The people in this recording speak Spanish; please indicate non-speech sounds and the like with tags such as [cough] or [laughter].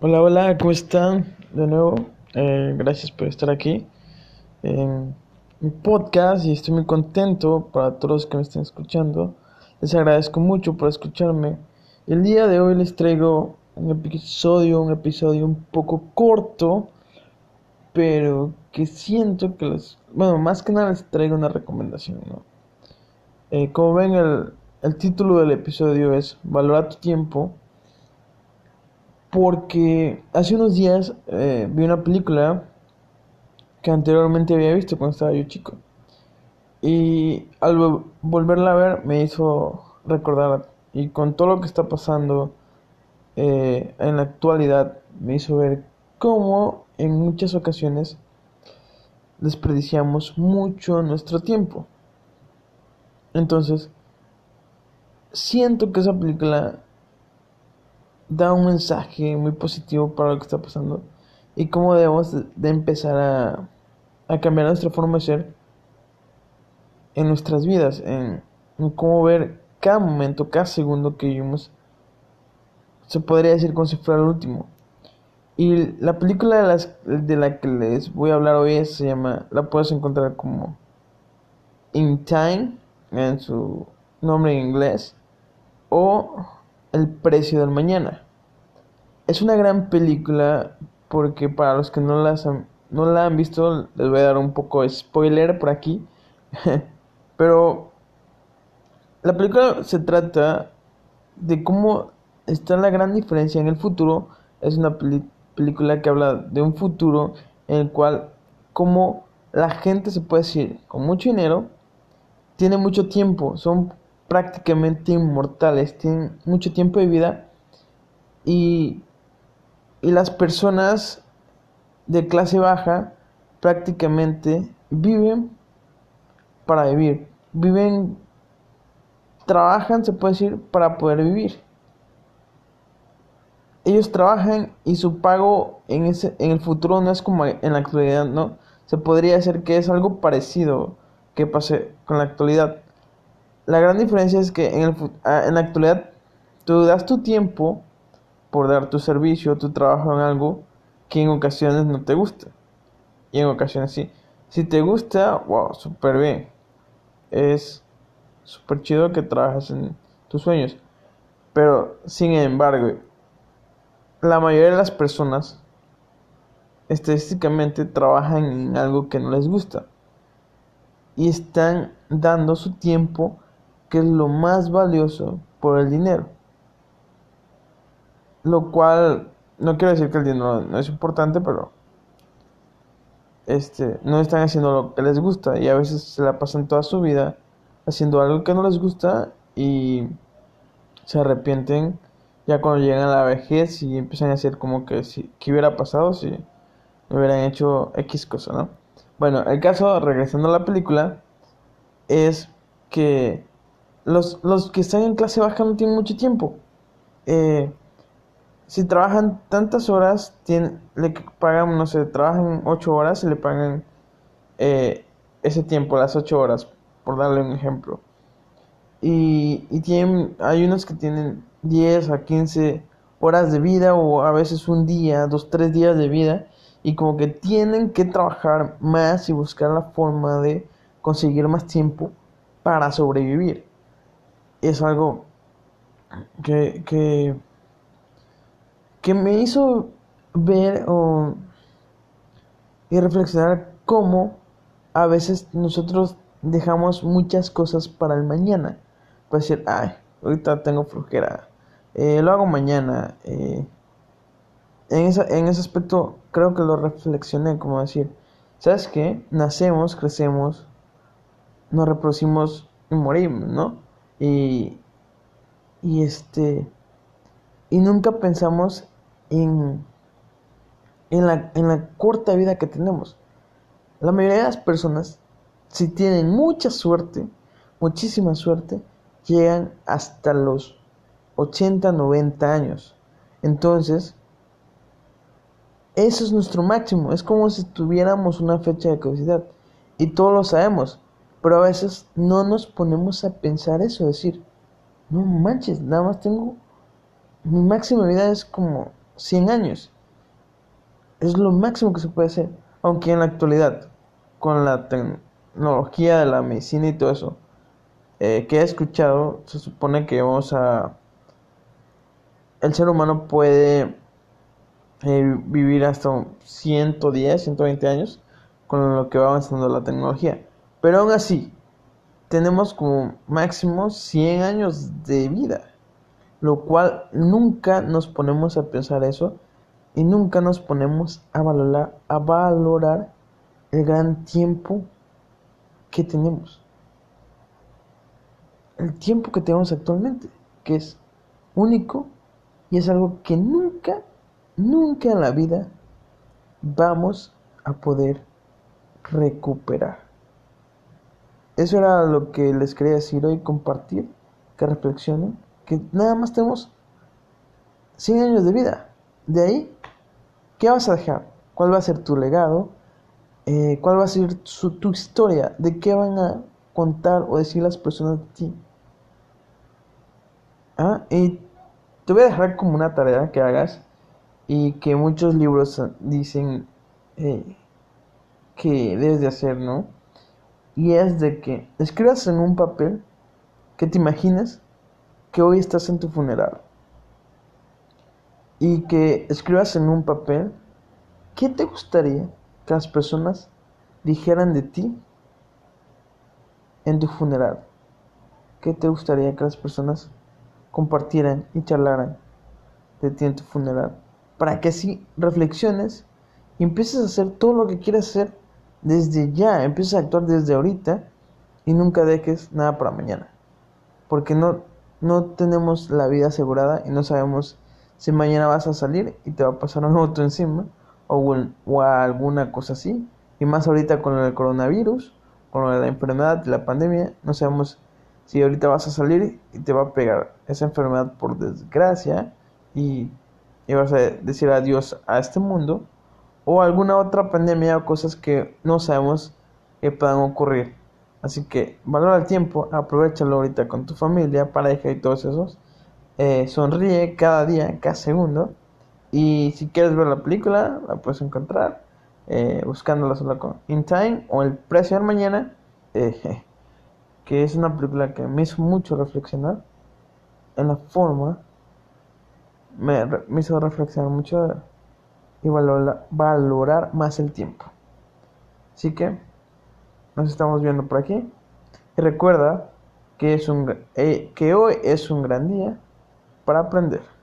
Hola, hola, ¿cómo están? De nuevo, eh, gracias por estar aquí en mi podcast y estoy muy contento para todos los que me estén escuchando. Les agradezco mucho por escucharme. El día de hoy les traigo un episodio, un episodio un poco corto, pero que siento que les... Bueno, más que nada les traigo una recomendación, ¿no? Eh, como ven, el, el título del episodio es Valora tu tiempo porque hace unos días eh, vi una película que anteriormente había visto cuando estaba yo chico. Y al volverla a ver me hizo recordar, y con todo lo que está pasando eh, en la actualidad, me hizo ver cómo en muchas ocasiones desperdiciamos mucho nuestro tiempo. Entonces, siento que esa película da un mensaje muy positivo para lo que está pasando y cómo debemos de, empezar a, a, cambiar nuestra forma de ser en nuestras vidas, en, cómo ver cada momento, cada segundo que vivimos, se podría decir como si fuera el último. Y la película de, las, de la que les voy a hablar hoy se llama, la puedes encontrar como In Time, en su nombre en inglés, o el precio del mañana. Es una gran película porque para los que no, las no la han visto les voy a dar un poco de spoiler por aquí. [laughs] Pero la película se trata de cómo está la gran diferencia en el futuro. Es una película que habla de un futuro en el cual como la gente se puede decir con mucho dinero tiene mucho tiempo, son prácticamente inmortales, tienen mucho tiempo de vida y, y las personas de clase baja prácticamente viven para vivir, viven, trabajan, se puede decir, para poder vivir. Ellos trabajan y su pago en, ese, en el futuro no es como en la actualidad, ¿no? Se podría decir que es algo parecido que pase con la actualidad. La gran diferencia es que en, el, ah, en la actualidad tú das tu tiempo por dar tu servicio, tu trabajo en algo que en ocasiones no te gusta. Y en ocasiones sí. Si te gusta, wow, súper bien. Es súper chido que trabajes en tus sueños. Pero, sin embargo, la mayoría de las personas estadísticamente trabajan en algo que no les gusta. Y están dando su tiempo que es lo más valioso por el dinero. Lo cual no quiero decir que el dinero no es importante, pero este, no están haciendo lo que les gusta y a veces se la pasan toda su vida haciendo algo que no les gusta y se arrepienten ya cuando llegan a la vejez y empiezan a hacer como que si que hubiera pasado si hubieran hecho X cosa, ¿no? Bueno, el caso, regresando a la película, es que los, los que están en clase baja no tienen mucho tiempo. Eh, si trabajan tantas horas, tienen, le pagan, no sé, trabajan 8 horas y le pagan eh, ese tiempo, las 8 horas, por darle un ejemplo. Y, y tienen, hay unos que tienen 10 a 15 horas de vida o a veces un día, dos, tres días de vida y como que tienen que trabajar más y buscar la forma de conseguir más tiempo para sobrevivir es algo que, que, que me hizo ver y reflexionar cómo a veces nosotros dejamos muchas cosas para el mañana. Para decir, ay, ahorita tengo flojera, eh, lo hago mañana. Eh, en, esa, en ese aspecto creo que lo reflexioné, como decir, ¿sabes qué? Nacemos, crecemos, nos reproducimos y morimos, ¿no? Y, y este, y nunca pensamos en, en, la, en la corta vida que tenemos. La mayoría de las personas, si tienen mucha suerte, muchísima suerte, llegan hasta los 80, 90 años. Entonces, eso es nuestro máximo. Es como si tuviéramos una fecha de caducidad. Y todos lo sabemos. Pero a veces no nos ponemos a pensar eso, decir, no manches, nada más tengo, mi máxima vida es como 100 años. Es lo máximo que se puede hacer. Aunque en la actualidad, con la tecnología de la medicina y todo eso, eh, que he escuchado, se supone que vamos a... El ser humano puede eh, vivir hasta 110, 120 años con lo que va avanzando la tecnología. Pero aún así, tenemos como máximo 100 años de vida, lo cual nunca nos ponemos a pensar eso y nunca nos ponemos a valorar, a valorar el gran tiempo que tenemos. El tiempo que tenemos actualmente, que es único y es algo que nunca, nunca en la vida vamos a poder recuperar. Eso era lo que les quería decir hoy, compartir, que reflexionen, que nada más tenemos 100 años de vida. De ahí, ¿qué vas a dejar? ¿Cuál va a ser tu legado? Eh, ¿Cuál va a ser tu historia? ¿De qué van a contar o decir las personas de ti? ¿Ah? Y te voy a dejar como una tarea que hagas y que muchos libros dicen eh, que debes de hacer, ¿no? Y es de que escribas en un papel que te imagines que hoy estás en tu funeral. Y que escribas en un papel qué te gustaría que las personas dijeran de ti en tu funeral. ¿Qué te gustaría que las personas compartieran y charlaran de ti en tu funeral? Para que así reflexiones y empieces a hacer todo lo que quieras hacer desde ya, empiezas a actuar desde ahorita y nunca dejes nada para mañana. Porque no, no tenemos la vida asegurada y no sabemos si mañana vas a salir y te va a pasar un auto encima o, alguna cosa así. Y más ahorita con el coronavirus, con la enfermedad la pandemia, no sabemos si ahorita vas a salir y te va a pegar esa enfermedad por desgracia y, y vas a decir adiós a este mundo o alguna otra pandemia o cosas que no sabemos que puedan ocurrir. Así que valora el tiempo, aprovechalo ahorita con tu familia, pareja y todos esos. Eh, sonríe cada día, cada segundo. Y si quieres ver la película, la puedes encontrar eh, buscándola solo con In Time o El Precio del Mañana, eh, [laughs] que es una película que me hizo mucho reflexionar en la forma, me, me hizo reflexionar mucho y valorar, más el tiempo. Así que nos estamos viendo por aquí. Y recuerda que, es un, eh, que hoy es un gran día para aprender.